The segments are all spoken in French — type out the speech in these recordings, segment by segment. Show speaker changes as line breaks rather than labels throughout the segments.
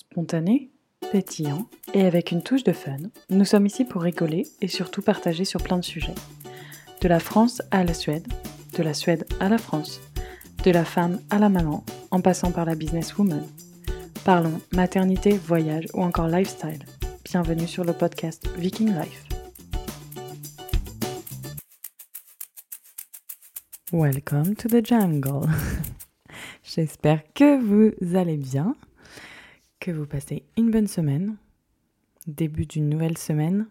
Spontané, pétillant et avec une touche de fun, nous sommes ici pour rigoler et surtout partager sur plein de sujets. De la France à la Suède, de la Suède à la France, de la femme à la maman, en passant par la businesswoman. Parlons maternité, voyage ou encore lifestyle. Bienvenue sur le podcast Viking Life. Welcome to the jungle. J'espère que vous allez bien, vous passez une bonne semaine, début d'une nouvelle semaine,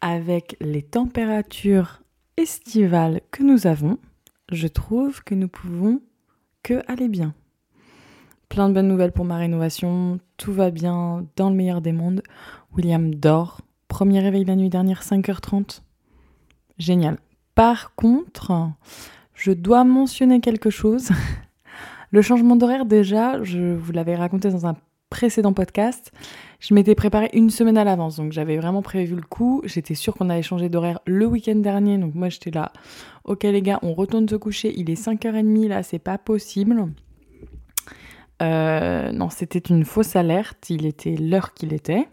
avec les températures estivales que nous avons. Je trouve que nous pouvons que aller bien. Plein de bonnes nouvelles pour ma rénovation, tout va bien dans le meilleur des mondes. William dort. Premier réveil la nuit dernière, 5h30. Génial. Par contre, je dois mentionner quelque chose. Le changement d'horaire, déjà, je vous l'avais raconté dans un précédent podcast, je m'étais préparée une semaine à l'avance, donc j'avais vraiment prévu le coup. J'étais sûre qu'on allait changer d'horaire le week-end dernier, donc moi j'étais là. Ok les gars, on retourne se coucher, il est 5h30 là, c'est pas possible. Euh, non, c'était une fausse alerte, il était l'heure qu'il était.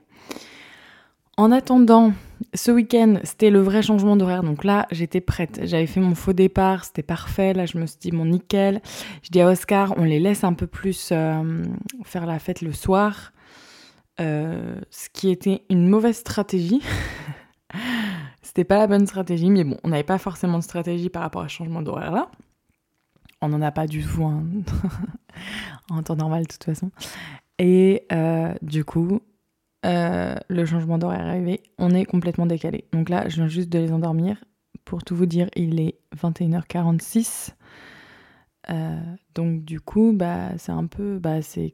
En attendant, ce week-end, c'était le vrai changement d'horaire. Donc là, j'étais prête. J'avais fait mon faux départ, c'était parfait. Là, je me suis dit, bon, nickel. Je dis à Oscar, on les laisse un peu plus euh, faire la fête le soir. Euh, ce qui était une mauvaise stratégie. c'était pas la bonne stratégie, mais bon, on n'avait pas forcément de stratégie par rapport à changement d'horaire là. On n'en a pas du tout hein. en temps normal, de toute façon. Et euh, du coup, euh, le changement d'horaire est arrivé, on est complètement décalé. Donc là, je viens juste de les endormir. Pour tout vous dire, il est 21h46. Euh, donc du coup, bah, c'est un peu... Bah, c'est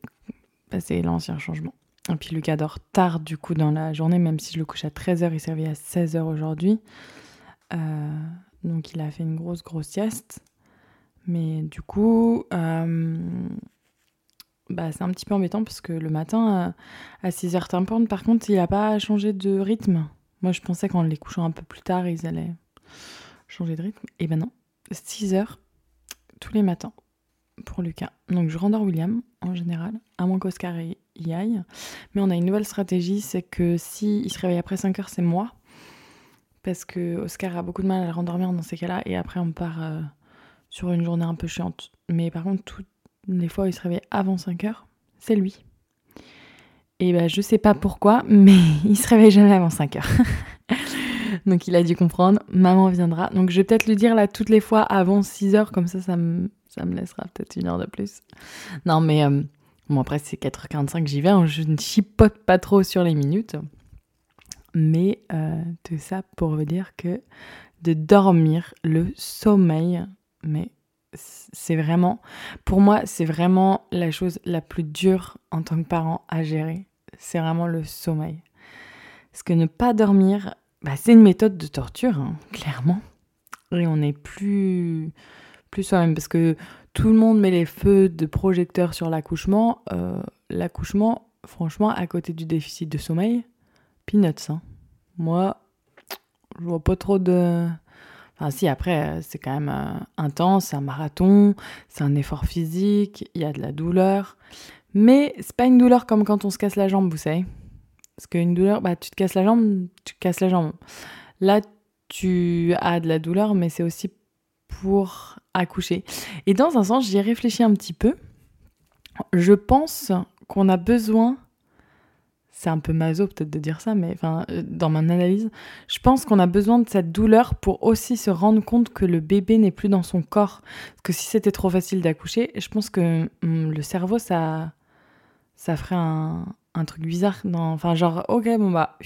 bah, l'ancien changement. Et puis Lucas dort tard du coup dans la journée, même si je le couche à 13h, il s'est à 16h aujourd'hui. Euh, donc il a fait une grosse, grosse sieste. Mais du coup, bah, c'est un petit peu embêtant parce que le matin, à 6h timpantes, par contre, il n'a pas changé de rythme. Moi, je pensais qu'en les couchant un peu plus tard, ils allaient changer de rythme. Et ben non, 6h tous les matins pour Lucas. Donc je rendors William en général, à moins qu'Oscar y aille. Mais on a une nouvelle stratégie, c'est que si il se réveille après 5 h c'est moi. Parce que Oscar a beaucoup de mal à le rendormir dans ces cas-là. Et après, on part euh, sur une journée un peu chiante. Mais par contre, tout, les fois il se réveille avant 5 heures, c'est lui. Et ben je sais pas pourquoi, mais il se réveille jamais avant 5 heures. Donc il a dû comprendre, maman viendra. Donc je vais peut-être lui dire là toutes les fois avant 6 heures, comme ça ça me, ça me laissera peut-être une heure de plus. Non mais euh, bon après c'est 4h45 j'y vais, hein. je ne chipote pas trop sur les minutes. Mais euh, tout ça pour vous dire que de dormir, le sommeil, mais c'est vraiment, pour moi, c'est vraiment la chose la plus dure en tant que parent à gérer. C'est vraiment le sommeil. Parce que ne pas dormir, bah, c'est une méthode de torture, hein, clairement. Et on n'est plus, plus soi-même. Parce que tout le monde met les feux de projecteur sur l'accouchement. Euh, l'accouchement, franchement, à côté du déficit de sommeil, peanuts. Hein. Moi, je vois pas trop de Enfin, si, après, euh, c'est quand même euh, intense, c'est un marathon, c'est un effort physique, il y a de la douleur. Mais c'est pas une douleur comme quand on se casse la jambe, vous savez. Parce qu'une douleur, bah, tu te casses la jambe, tu te casses la jambe. Là, tu as de la douleur, mais c'est aussi pour accoucher. Et dans un sens, j'y ai réfléchi un petit peu. Je pense qu'on a besoin c'est un peu maso peut-être de dire ça, mais enfin, euh, dans mon analyse, je pense qu'on a besoin de cette douleur pour aussi se rendre compte que le bébé n'est plus dans son corps. Parce que si c'était trop facile d'accoucher, je pense que hum, le cerveau, ça, ça ferait un, truc bizarre. Dans, enfin, genre, ok, bon bah,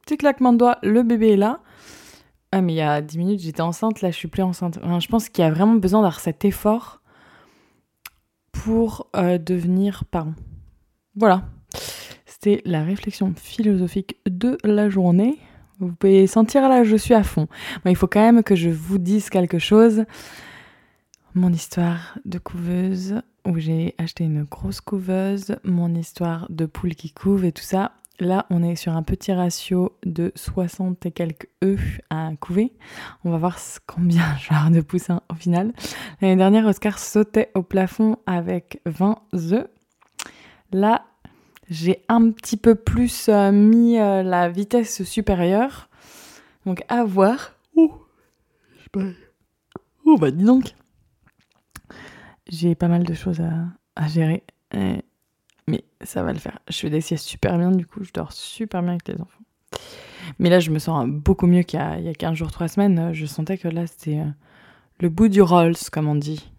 petit claquement de doigts, le bébé est là. Ah, mais il y a 10 minutes, j'étais enceinte, là, je suis plus enceinte. je pense qu'il y a vraiment besoin d'avoir cet effort pour euh, devenir parent. Voilà, la réflexion philosophique de la journée. Vous pouvez sentir là, je suis à fond. il faut quand même que je vous dise quelque chose. Mon histoire de couveuse, où j'ai acheté une grosse couveuse, mon histoire de poule qui couve et tout ça. Là, on est sur un petit ratio de 60 et quelques œufs à couver. On va voir combien je de poussins au final. L'année dernière, Oscar sautait au plafond avec 20 œufs. Là, j'ai un petit peu plus euh, mis euh, la vitesse supérieure. Donc à voir. Ouh, oh, bah dis donc. J'ai pas mal de choses à, gérer. Mais ça va le faire. Je fais des siestes super bien, du coup, je dors super bien avec les enfants. Mais là, je me sens beaucoup mieux qu'il y, a 15 jours, 3 semaines. Je sentais que là, c'était euh, le bout du Rolls, comme on dit.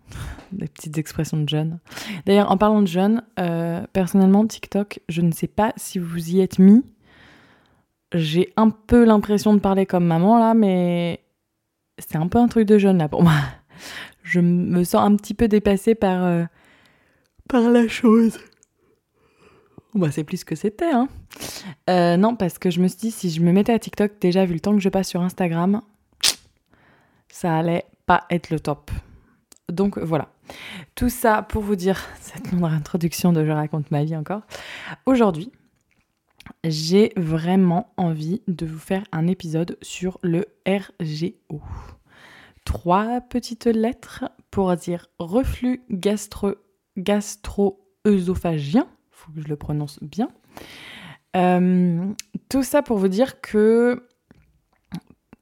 Des petites expressions de jeunes. D'ailleurs, en parlant de jeunes, euh, personnellement, TikTok, je ne sais pas si vous y êtes mis. J'ai un peu l'impression de parler comme maman là, mais c'est un peu un truc de jeune là pour moi. Je me sens un petit peu dépassée par, euh, par la chose. Bah, c'est plus que c'était, hein. Euh, non, parce que je me suis dit, si je me mettais à TikTok, déjà, vu le temps que je passe sur Instagram, ça allait pas être le top. Donc voilà. Tout ça pour vous dire cette longue introduction de Je raconte ma vie encore. Aujourd'hui, j'ai vraiment envie de vous faire un épisode sur le RGO. Trois petites lettres pour dire reflux gastro gastro-œsophagien faut que je le prononce bien. Euh, tout ça pour vous dire que,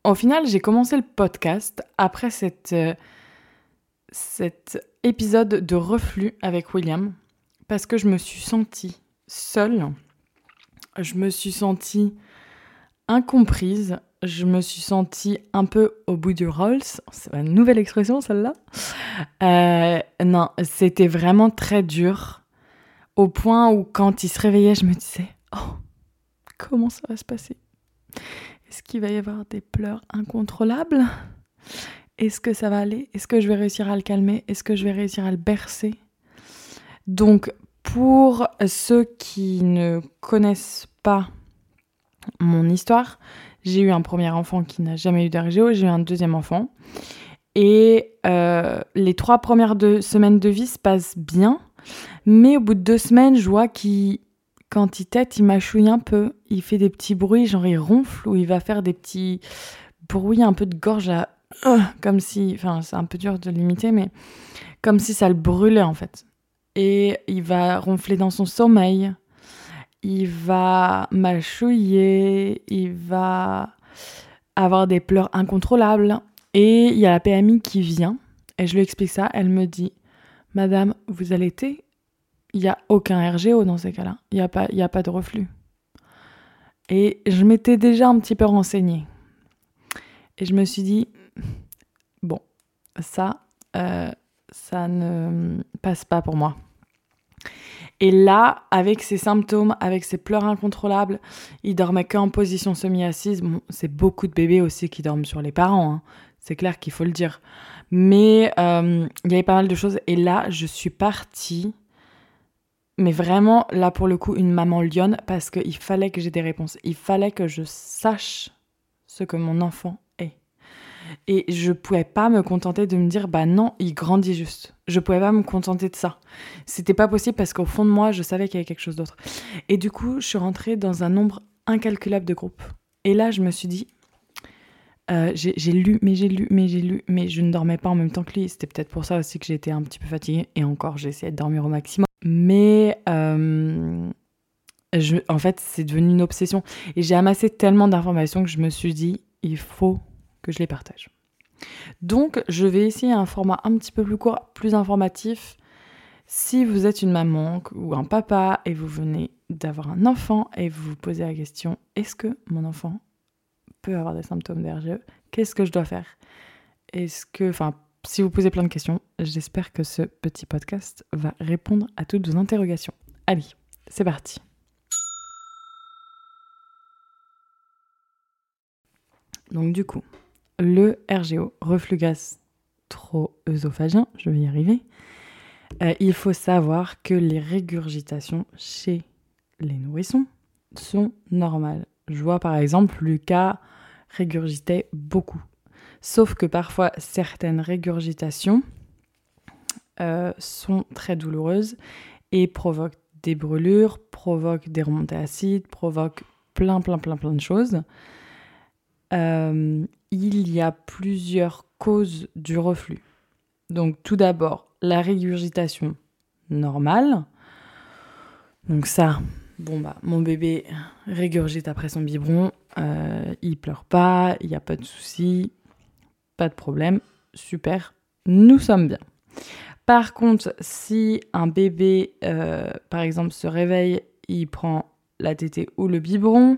au final, j'ai commencé le podcast après cette, euh, cet épisode de reflux avec William, parce que je me suis sentie seule, je me suis sentie incomprise, je me suis sentie un peu au bout du Rolls. C'est une nouvelle expression celle-là. Euh, non, c'était vraiment très dur au point où quand il se réveillait, je me disais, oh, comment ça va se passer? Est-ce qu'il va y avoir des pleurs incontrôlables? Est-ce que ça va aller? Est-ce que je vais réussir à le calmer? Est-ce que je vais réussir à le bercer? Donc, pour ceux qui ne connaissent pas mon histoire, j'ai eu un premier enfant qui n'a jamais eu d'RGO, j'ai eu un deuxième enfant. Et euh, les trois premières semaines de vie se passent bien. Mais au bout de deux semaines, je vois qu'il, quand il tête, il mâchouille un peu. Il fait des petits bruits, genre il ronfle ou il va faire des petits bruits un peu de gorge à. Euh, comme si. Enfin, c'est un peu dur de l'imiter, mais comme si ça le brûlait en fait. Et il va ronfler dans son sommeil. Il va mâchouiller. Il va avoir des pleurs incontrôlables. Et il y a la PMI qui vient. Et je lui explique ça. Elle me dit Madame, vous allaitez Il n'y a aucun RGO dans ces cas-là. Il n'y a, pas, a pas de reflux. Et je m'étais déjà un petit peu renseignée. Et je me suis dit, ça, euh, ça ne passe pas pour moi. Et là, avec ces symptômes, avec ces pleurs incontrôlables, il dormait qu'en position semi-assise. C'est beaucoup de bébés aussi qui dorment sur les parents. Hein. C'est clair qu'il faut le dire. Mais euh, il y avait pas mal de choses. Et là, je suis partie. Mais vraiment, là, pour le coup, une maman lionne, parce qu'il fallait que j'ai des réponses. Il fallait que je sache ce que mon enfant. Et je pouvais pas me contenter de me dire, bah non, il grandit juste. Je pouvais pas me contenter de ça. C'était pas possible parce qu'au fond de moi, je savais qu'il y avait quelque chose d'autre. Et du coup, je suis rentrée dans un nombre incalculable de groupes. Et là, je me suis dit, euh, j'ai lu, mais j'ai lu, mais j'ai lu, mais je ne dormais pas en même temps que lui. C'était peut-être pour ça aussi que j'étais un petit peu fatiguée. Et encore, essayé de dormir au maximum. Mais euh, en fait, c'est devenu une obsession. Et j'ai amassé tellement d'informations que je me suis dit, il faut que je les partage. Donc, je vais essayer un format un petit peu plus court, plus informatif. Si vous êtes une maman ou un papa et vous venez d'avoir un enfant et vous vous posez la question, est-ce que mon enfant peut avoir des symptômes d'RGE. Qu'est-ce que je dois faire? Est-ce que, enfin, si vous posez plein de questions, j'espère que ce petit podcast va répondre à toutes vos interrogations. Allez, c'est parti. Donc du coup, le RGO, reflux gastro-œsophagien, je vais y arriver, euh, il faut savoir que les régurgitations chez les nourrissons sont normales. Je vois par exemple Lucas régurgitait beaucoup. Sauf que parfois certaines régurgitations euh, sont très douloureuses et provoquent des brûlures, provoquent des remontées acides, provoquent plein plein plein plein de choses. Euh, il y a plusieurs causes du reflux. Donc tout d'abord, la régurgitation normale. Donc ça, Bon bah mon bébé régurgite après son biberon, euh, il pleure pas, il n'y a pas de souci, pas de problème, super, nous sommes bien. Par contre, si un bébé, euh, par exemple, se réveille, il prend la tétée ou le biberon,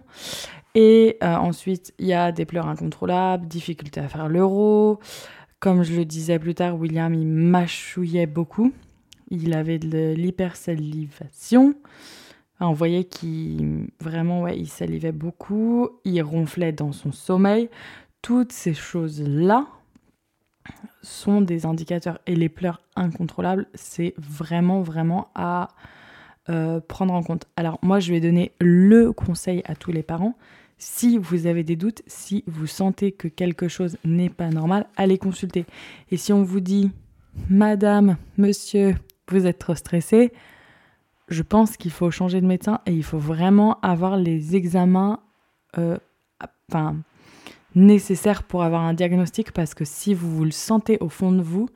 et euh, ensuite il y a des pleurs incontrôlables, difficulté à faire l'euro. Comme je le disais plus tard, William il mâchouillait beaucoup, il avait de l'hypersalivation. on voyait qu'il vraiment ouais, il salivait beaucoup, il ronflait dans son sommeil. Toutes ces choses-là, sont des indicateurs. Et les pleurs incontrôlables, c'est vraiment, vraiment à euh, prendre en compte. Alors moi, je vais donner le conseil à tous les parents. Si vous avez des doutes, si vous sentez que quelque chose n'est pas normal, allez consulter. Et si on vous dit, Madame, Monsieur, vous êtes trop stressé, je pense qu'il faut changer de médecin et il faut vraiment avoir les examens, euh, enfin, nécessaire pour avoir un diagnostic parce que si vous, vous le sentez au fond de vous,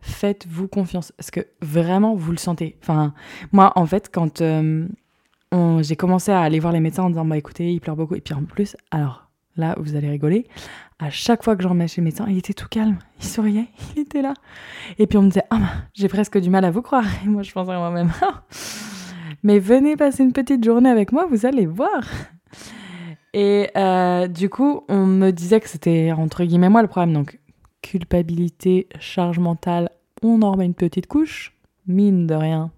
faites-vous confiance. Parce que vraiment, vous le sentez. Enfin, moi, en fait, quand euh, j'ai commencé à aller voir les médecins en disant, bah écoutez, il pleure beaucoup. Et puis en plus, alors là, vous allez rigoler. À chaque fois que je remets chez le médecin, il était tout calme. Il souriait, il était là. Et puis on me disait, ah, bah, j'ai presque du mal à vous croire. Et moi, je pensais à moi-même, mais venez passer une petite journée avec moi, vous allez voir. Et euh, du coup, on me disait que c'était entre guillemets moi le problème. Donc, culpabilité, charge mentale, on en remet une petite couche, mine de rien,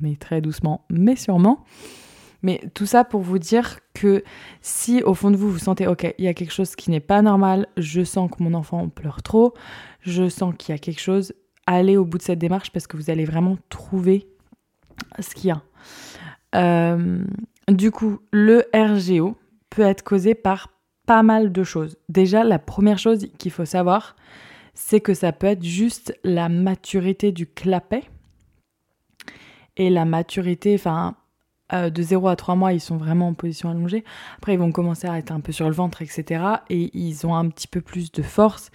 mais très doucement, mais sûrement. Mais tout ça pour vous dire que si au fond de vous, vous sentez, ok, il y a quelque chose qui n'est pas normal, je sens que mon enfant pleure trop, je sens qu'il y a quelque chose, allez au bout de cette démarche parce que vous allez vraiment trouver ce qu'il y a. Euh, du coup, le RGO, peut être causé par pas mal de choses. Déjà, la première chose qu'il faut savoir, c'est que ça peut être juste la maturité du clapet. Et la maturité, enfin, euh, de 0 à 3 mois, ils sont vraiment en position allongée. Après, ils vont commencer à être un peu sur le ventre, etc. Et ils ont un petit peu plus de force.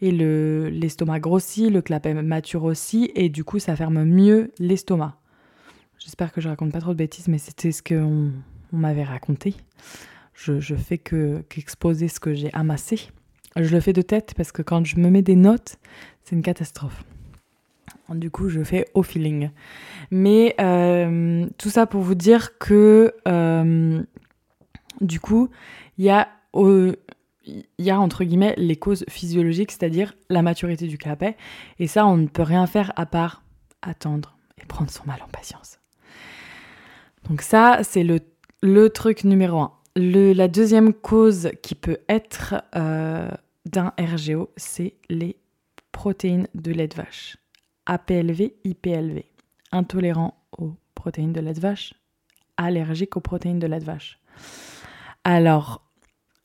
Et l'estomac grossit, le clapet mature aussi. Et du coup, ça ferme mieux l'estomac. J'espère que je raconte pas trop de bêtises, mais c'était ce qu'on on, m'avait raconté je, fais que qu'exposer ce que j'ai amassé. Je le fais de tête parce que quand je me mets des notes, c'est une catastrophe. Du coup, je fais au feeling. Mais euh, tout ça pour vous dire que euh, du coup, il y a il y a entre guillemets les causes physiologiques, c'est-à-dire la maturité du clapet. Et ça, on ne peut rien faire à part attendre et prendre son mal en patience. Donc ça, c'est le, truc numéro un la deuxième cause qui peut être euh, d'un RGO, c'est les protéines de lait de vache. APLV, IPLV. Intolérant aux protéines de lait de vache, allergique aux protéines de lait de vache. Alors,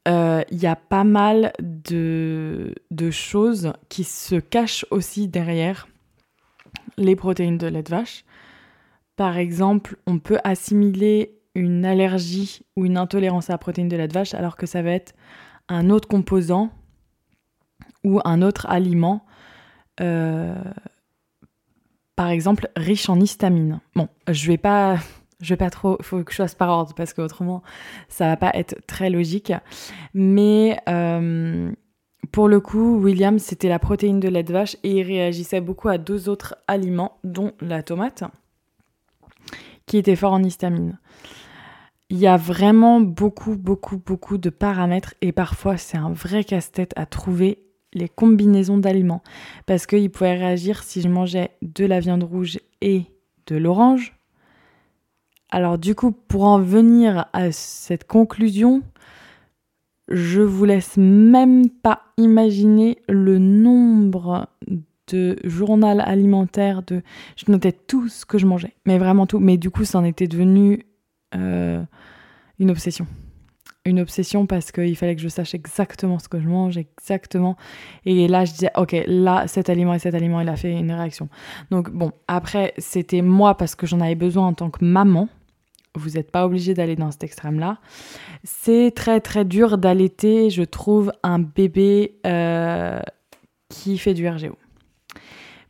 euh, il y a pas mal de, choses qui se cachent aussi derrière les protéines de lait de vache. Par exemple, on peut assimiler une allergie ou une intolérance à la protéine de lait de vache, alors que ça va être un autre composant ou un autre aliment, euh, par exemple riche en histamine. Bon, je vais pas, je vais pas trop, faut que je fasse par ordre parce qu'autrement ça va pas être très logique. Mais euh, pour le coup, William, c'était la protéine de lait de vache et il réagissait beaucoup à deux autres aliments, dont la tomate, qui était fort en histamine. Il y a vraiment beaucoup, beaucoup, beaucoup de paramètres et parfois c'est un vrai casse-tête à trouver les combinaisons d'aliments parce qu'il pouvait réagir si je mangeais de la viande rouge et de l'orange. Alors du coup, pour en venir à cette conclusion, je vous laisse même pas imaginer le nombre de journaux alimentaires de je notais tout ce que je mangeais mais vraiment tout mais du coup ça en était devenu euh, une obsession. Une obsession parce qu'il fallait que je sache exactement ce que je mange, exactement. Et là, je disais, ok, là, cet aliment et cet aliment, il a fait une réaction. Donc, bon, après, c'était moi parce que j'en avais besoin en tant que maman. Vous n'êtes pas obligé d'aller dans cet extrême-là. C'est très, très dur d'allaiter, je trouve, un bébé euh, qui fait du RGO.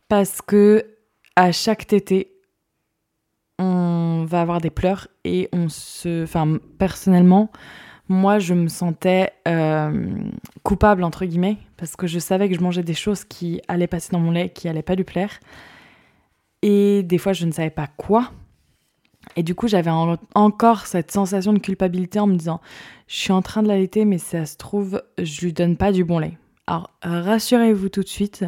Parce que à chaque tété, on va avoir des pleurs et on se. Enfin, personnellement, moi, je me sentais euh, coupable, entre guillemets, parce que je savais que je mangeais des choses qui allaient passer dans mon lait, qui allaient pas lui plaire. Et des fois, je ne savais pas quoi. Et du coup, j'avais encore cette sensation de culpabilité en me disant Je suis en train de l'allaiter, mais ça se trouve, je lui donne pas du bon lait. Alors, rassurez-vous tout de suite,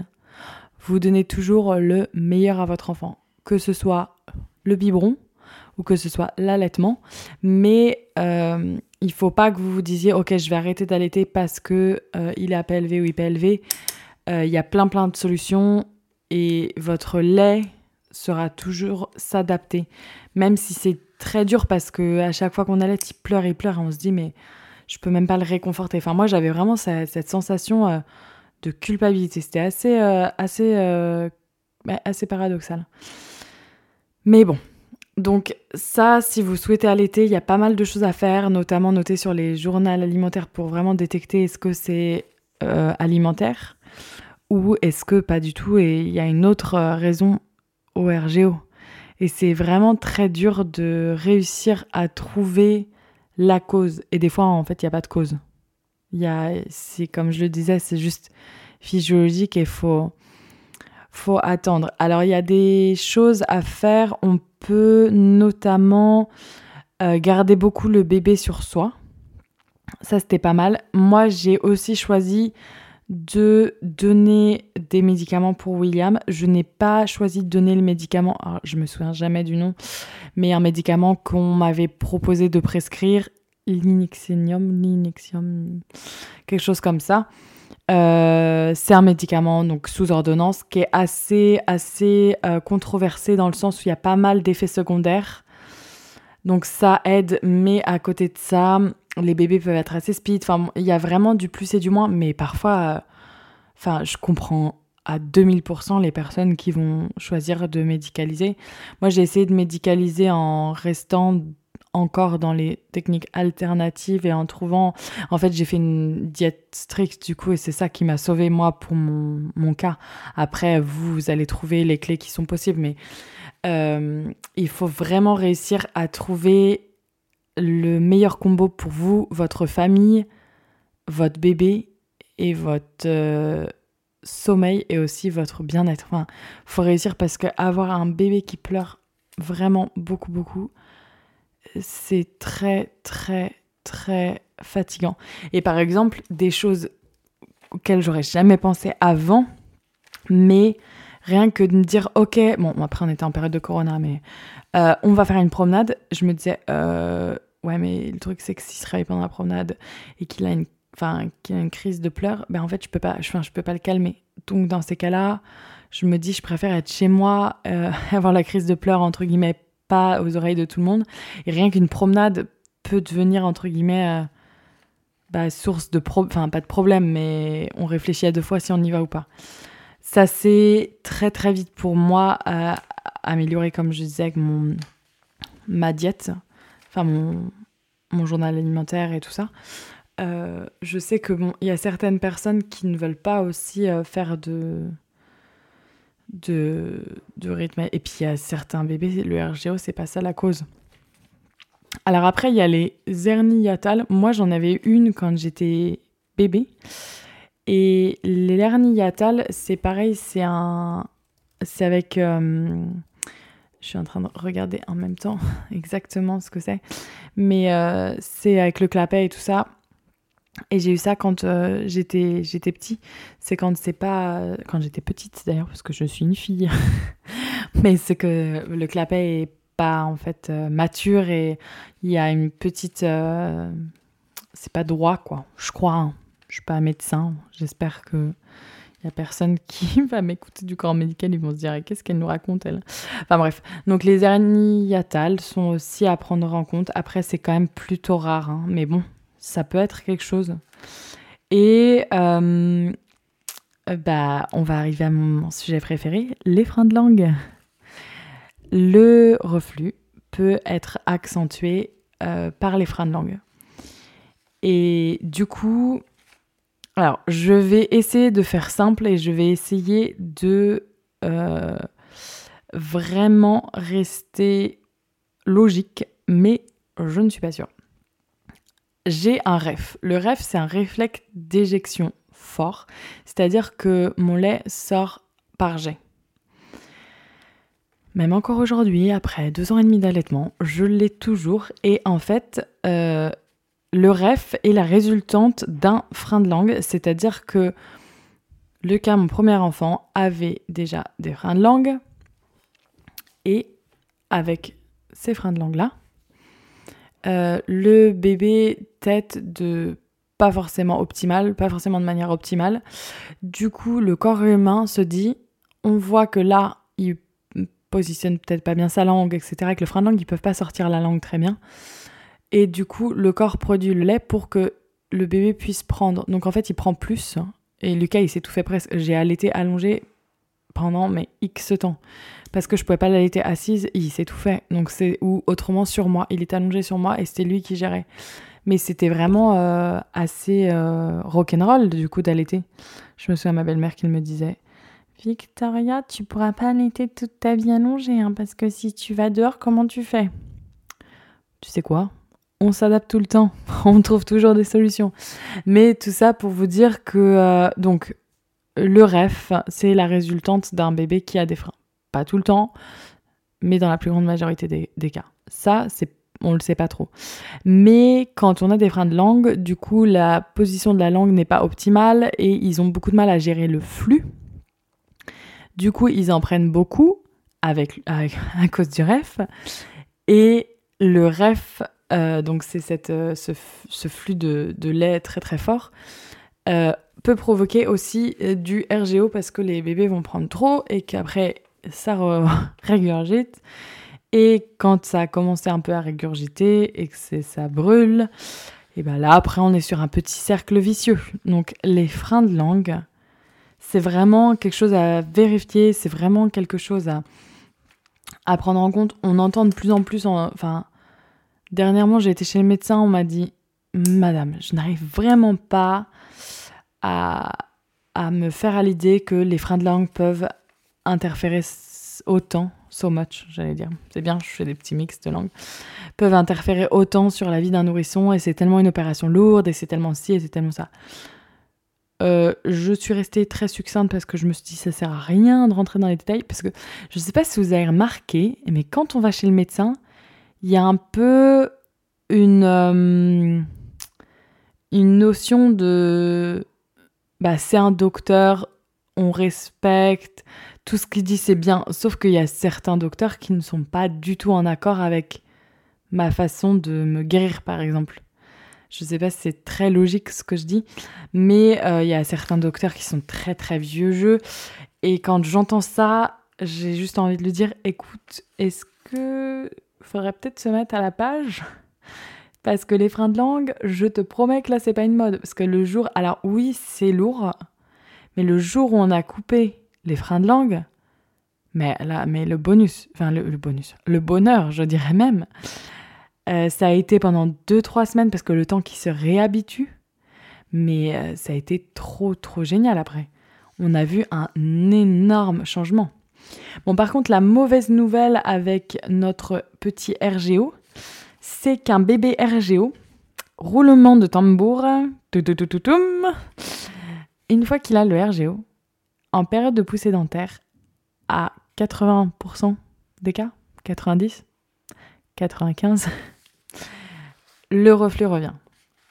vous donnez toujours le meilleur à votre enfant, que ce soit le biberon ou que ce soit l'allaitement. Mais euh, il faut pas que vous vous disiez Ok, je vais arrêter d'allaiter parce que euh, il est à PLV ou IPLV. Euh, il y a plein plein de solutions et votre lait sera toujours s'adapter. Même si c'est très dur parce que à chaque fois qu'on allait, il pleure et pleure et on se dit mais je peux même pas le réconforter. Enfin moi j'avais vraiment cette, sensation euh, de culpabilité. C'était assez assez bah, assez paradoxal. Mais bon. Donc ça, si vous souhaitez allaiter, il y a pas mal de choses à faire, notamment noter sur les journaux alimentaires pour vraiment détecter est-ce que c'est alimentaire ou est-ce que pas du tout et il y a une autre raison au RGO. Et c'est vraiment très dur de réussir à trouver la cause. Et des fois, en fait, il n'y a pas de cause. Y a, comme je le disais, c'est juste physiologique et faut, faut attendre. Alors, il y a des choses à faire. On peut notamment euh, garder beaucoup le bébé sur soi. Ça, c'était pas mal. Moi, j'ai aussi choisi de donner des médicaments pour William. Je n'ai pas choisi de donner le médicament, alors je me souviens jamais du nom, mais un médicament qu'on m'avait proposé de prescrire, l'inixium, l'inixium, quelque chose comme ça. Euh, c'est un médicament donc sous ordonnance qui est assez assez euh, controversé dans le sens où il y a pas mal d'effets secondaires. Donc ça aide, mais à côté de ça, les bébés peuvent être assez speed. Enfin, il y a vraiment du plus et du moins, mais parfois, euh, enfin, je comprends à 2000% les personnes qui vont choisir de médicaliser. Moi, j'ai essayé de médicaliser en restant encore dans les techniques alternatives et en trouvant... En fait, j'ai fait une diète stricte du coup et c'est ça qui m'a sauvé moi pour mon, mon, cas. Après, vous, vous allez trouver les clés qui sont possibles, mais euh, il faut vraiment réussir à trouver le meilleur combo pour vous, votre famille, votre bébé et votre euh, sommeil et aussi votre bien-être. Enfin, faut réussir parce que avoir un bébé qui pleure vraiment beaucoup beaucoup, c'est très très très fatigant. Et par exemple, des choses auxquelles j'aurais jamais pensé avant, mais rien que de me dire ok, bon après on était en période de corona, mais euh, on va faire une promenade. Je me disais, euh, ouais, mais le truc, c'est que s'il se réveille pendant la promenade et qu'il a une, enfin, qu'il a une crise de pleurs, ben en fait, je peux pas, je, je peux pas le calmer. Donc, dans ces cas-là, je me dis, je préfère être chez moi, euh, avoir la crise de pleurs, entre guillemets, pas aux oreilles de tout le monde. Et rien qu'une promenade peut devenir, entre guillemets, bah, source de enfin, pas de problème, mais on réfléchit à deux fois si on y va ou pas. Ça s'est très très vite pour moi amélioré, comme je disais, avec mon, ma diète, enfin mon, mon journal alimentaire et tout ça. Euh, je sais que bon, il y a certaines personnes qui ne veulent pas aussi euh, faire de, de, rythme. Et puis il y a certains bébés, le RGO, c'est pas ça la cause. Alors après, il y a les hernies. Moi, j'en avais une quand j'étais bébé. Et l'hernie hiatale, c'est pareil, c'est un, c'est avec, euh, je suis en train de regarder en même temps exactement ce que c'est, mais euh, c'est avec le clapet et tout ça. Et j'ai eu ça quand euh, j'étais j'étais petit. C'est quand c'est pas quand j'étais petite d'ailleurs parce que je suis une fille. mais c'est que le clapet est pas en fait mature et il y a une petite c'est pas droit quoi. Je crois. Hein je suis pas médecin. J'espère que il y a personne qui va m'écouter du corps médical, ils vont se dire qu'est-ce qu'elle nous raconte elle? Enfin bref, donc les hernies hiatales sont aussi à prendre en compte. Après c'est quand même plutôt rare, hein. mais bon, ça peut être quelque chose. Et euh, bah on va arriver à mon sujet préféré, les freins de langue. Le reflux peut être accentué euh, par les freins de langue. Et du coup, alors, je vais essayer de faire simple et je vais essayer de euh, vraiment rester logique, mais je ne suis pas sûre. J'ai un ref. Le ref, c'est un réflexe d'éjection fort, c'est-à-dire que mon lait sort par jet. Même encore aujourd'hui, après deux ans et demi d'allaitement, je l'ai toujours. Et en fait, euh, le ref est la résultante d'un frein de langue, c'est-à-dire que le cas, mon premier enfant, avait déjà des freins de langue. Et avec ces freins de langue-là, euh, le bébé tête de pas forcément optimal, pas forcément de manière optimale. Du coup, le corps humain se dit, on voit que là, il positionne peut-être pas bien sa langue, etc. Avec le frein de langue, ils peuvent pas sortir la langue très bien. Et du coup, le corps produit le lait pour que le bébé puisse prendre. Donc en fait, il prend plus. Et Lucas, il s'est tout fait presque. J'ai allaité allongé pendant mais X temps. Parce que je pouvais pas l'allaiter assise, il s'est tout fait. Donc c'est ou autrement sur moi. Il est allongé sur moi et c'était lui qui gérait. Mais c'était vraiment euh, assez euh, rock'n'roll du coup d'allaiter. Je me souviens ma belle-mère qui me disait Victoria, tu pourras pas allaiter toute ta vie allongée, hein, parce que si tu vas dehors, comment tu fais? Tu sais quoi? On s'adapte tout le temps, on trouve toujours des solutions. Mais tout ça pour vous dire que euh, donc le REF, c'est la résultante d'un bébé qui a des freins. Pas tout le temps, mais dans la plus grande majorité des, cas. Ça, c'est on le sait pas trop. Mais quand on a des freins de langue, du coup, la position de la langue n'est pas optimale et ils ont beaucoup de mal à gérer le flux. Du coup, ils en prennent beaucoup avec, à cause du ref. Et le ref, euh, donc c'est cette, euh, ce, flux de, lait très très fort, euh, peut provoquer aussi du RGO parce que les bébés vont prendre trop et qu'après ça régurgite. Et quand ça a commencé un peu à régurgiter et que ça brûle, et ben là après on est sur un petit cercle vicieux. Donc les freins de langue, c'est vraiment quelque chose à vérifier, c'est vraiment quelque chose à, à prendre en compte. On entend de plus en plus, enfin, dernièrement j'ai été chez le médecin, on m'a dit, Madame, je n'arrive vraiment pas à, à me faire à l'idée que les freins de langue peuvent interférer autant so much, j'allais dire. C'est bien, je fais des petits mix de langues. Peuvent interférer autant sur la vie d'un nourrisson et c'est tellement une opération lourde et c'est tellement ci et c'est tellement ça. Euh, je suis restée très succincte parce que je me suis dit ça sert à rien de rentrer dans les détails parce que je ne sais pas si vous avez remarqué, mais quand on va chez le médecin, il y a un peu une, euh, une notion de bah, c'est un docteur, on respecte, tout ce qu'il dit c'est bien, sauf qu'il y a certains docteurs qui ne sont pas du tout en accord avec ma façon de me guérir par exemple. Je sais pas si c'est très logique ce que je dis, mais euh, il y a certains docteurs qui sont très très vieux jeux. Et quand j'entends ça, j'ai juste envie de lui dire écoute, est-ce que faudrait peut-être se mettre à la page? Parce que les freins de langue, je te promets que là c'est pas une mode parce que le jour alors oui, c'est lourd, mais le jour où on a coupé les freins de langue, mais là, mais le bonus, enfin le, bonus, le bonheur, je dirais même, euh, ça a été pendant 2-3 semaines parce que le temps qui se réhabitue, mais euh, ça a été trop trop génial après. On a vu un énorme changement. Bon, par contre, la mauvaise nouvelle avec notre petit RGO, c'est qu'un bébé RGO, roulement de tambour, une fois qu'il a le RGO, en période de poussée dentaire, à 80% des cas, 90, 95, le reflux revient.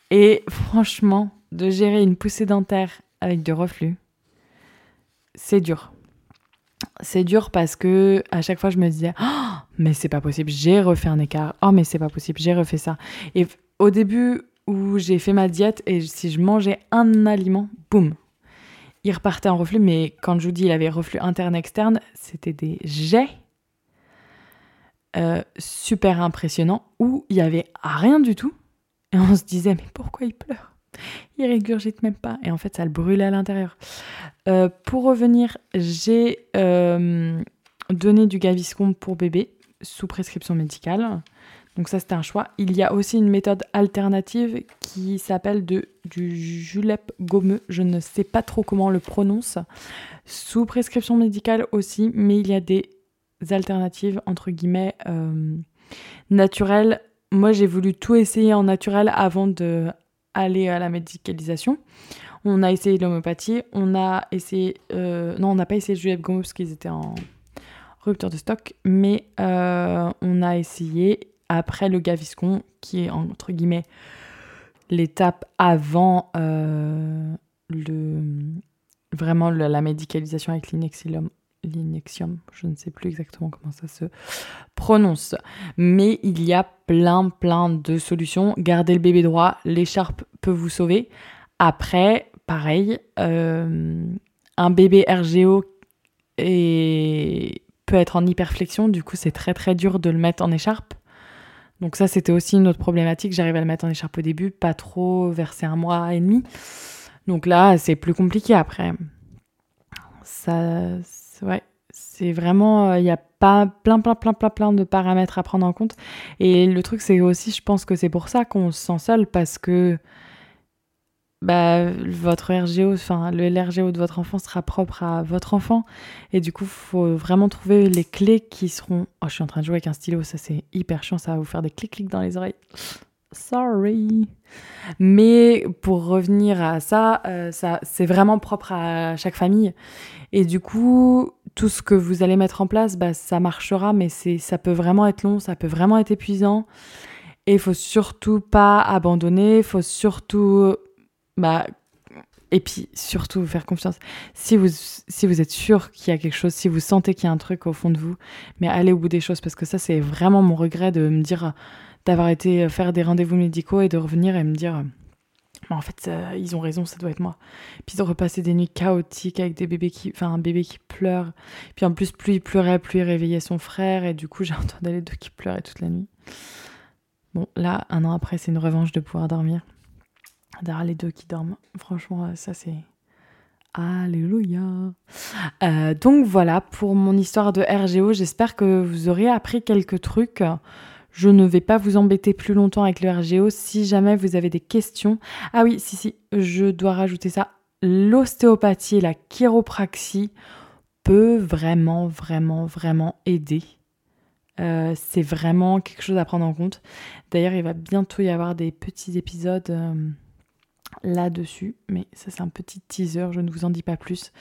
Et franchement, de gérer une poussée dentaire avec du reflux, c'est dur. C'est dur parce que à chaque fois je me disais oh, mais c'est pas possible, j'ai refait un écart. Oh mais c'est pas possible, j'ai refait ça. Et au début où j'ai fait ma diète et si je mangeais un aliment, boum, il repartait en reflux, mais quand je vous dis il avait reflux interne-externe, c'était des jets euh, super impressionnants où il y avait rien du tout. Et on se disait, mais pourquoi il pleure? Il régurgite même pas. Et en fait, ça le brûlait à l'intérieur. Euh, pour revenir, j'ai euh, donné du Gaviscon pour bébé sous prescription médicale. Donc ça, c'était un choix. Il y a aussi une méthode alternative qui s'appelle du julep gommeux. Je ne sais pas trop comment on le prononce. Sous prescription médicale aussi, mais il y a des alternatives, entre guillemets, euh, Naturel, moi j'ai voulu tout essayer en naturel avant de aller à la médicalisation. On a essayé l'homéopathie, on a essayé... Euh, non, on n'a pas essayé le Juliette Gomo parce qu'ils étaient en rupture de stock, mais euh, on a essayé après le Gaviscon, qui est entre guillemets l'étape avant euh, le, vraiment la médicalisation avec l'inexium. L'inexium, je ne sais plus exactement comment ça se prononce. Mais il y a plein, plein de solutions. Gardez le bébé droit, l'écharpe peut vous sauver. Après, pareil, euh, un bébé RGO et peut être en hyperflexion, du coup c'est très très dur de le mettre en écharpe. Donc ça c'était aussi une autre problématique, j'arrive à le mettre en écharpe au début, pas trop verser un mois et demi. Donc là c'est plus compliqué après. Ça, ouais, c'est vraiment, il y a pas plein plein plein plein plein de paramètres à prendre en compte. Et le truc c'est aussi, je pense que c'est pour ça qu'on se sent seul parce que bah, votre RGO, enfin le LRGO de votre enfant sera propre à votre enfant. Et du coup, il faut vraiment trouver les clés qui seront. Oh, je suis en train de jouer avec un stylo, ça c'est hyper chiant, ça va vous faire des clics-clics dans les oreilles. Sorry. Mais pour revenir à ça, euh, ça c'est vraiment propre à chaque famille. Et du coup, tout ce que vous allez mettre en place, bah, ça marchera, mais c'est, ça peut vraiment être long, ça peut vraiment être épuisant. Et il faut surtout pas abandonner, il faut surtout bah, et puis surtout faire confiance. Si vous, si vous êtes sûr qu'il y a quelque chose, si vous sentez qu'il y a un truc au fond de vous, mais allez au bout des choses parce que ça c'est vraiment mon regret de me dire d'avoir été faire des rendez-vous médicaux et de revenir et me dire bah, en fait ils ont raison, ça doit être moi. Puis de repasser des nuits chaotiques avec des bébés qui, enfin un bébé qui pleure. Puis en plus plus il pleurait, plus il réveillait son frère et du coup j'ai entendu les deux qui pleuraient toute la nuit. Bon là un an après c'est une revanche de pouvoir dormir d'ailleurs les deux qui dorment. Franchement, euh, ça c'est. Alléluia. Euh, donc voilà pour mon histoire de RGO. J'espère que vous aurez appris quelques trucs. Je ne vais pas vous embêter plus longtemps avec le RGO. Si jamais vous avez des questions. Ah oui, si, si, je dois rajouter ça. L'ostéopathie et la chiropraxie peut vraiment, vraiment, vraiment aider. Euh, c'est vraiment quelque chose à prendre en compte. D'ailleurs, il va bientôt y avoir des petits épisodes là-dessus. Mais ça, c'est un petit teaser, je ne vous en dis pas plus.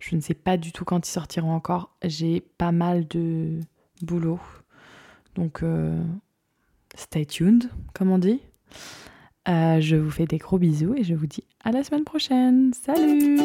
Je ne sais pas du tout quand ils sortiront encore. J'ai pas mal de boulot. Donc, euh, stay tuned, comme on dit. Euh, je vous fais des gros bisous et je vous dis à la semaine prochaine. Salut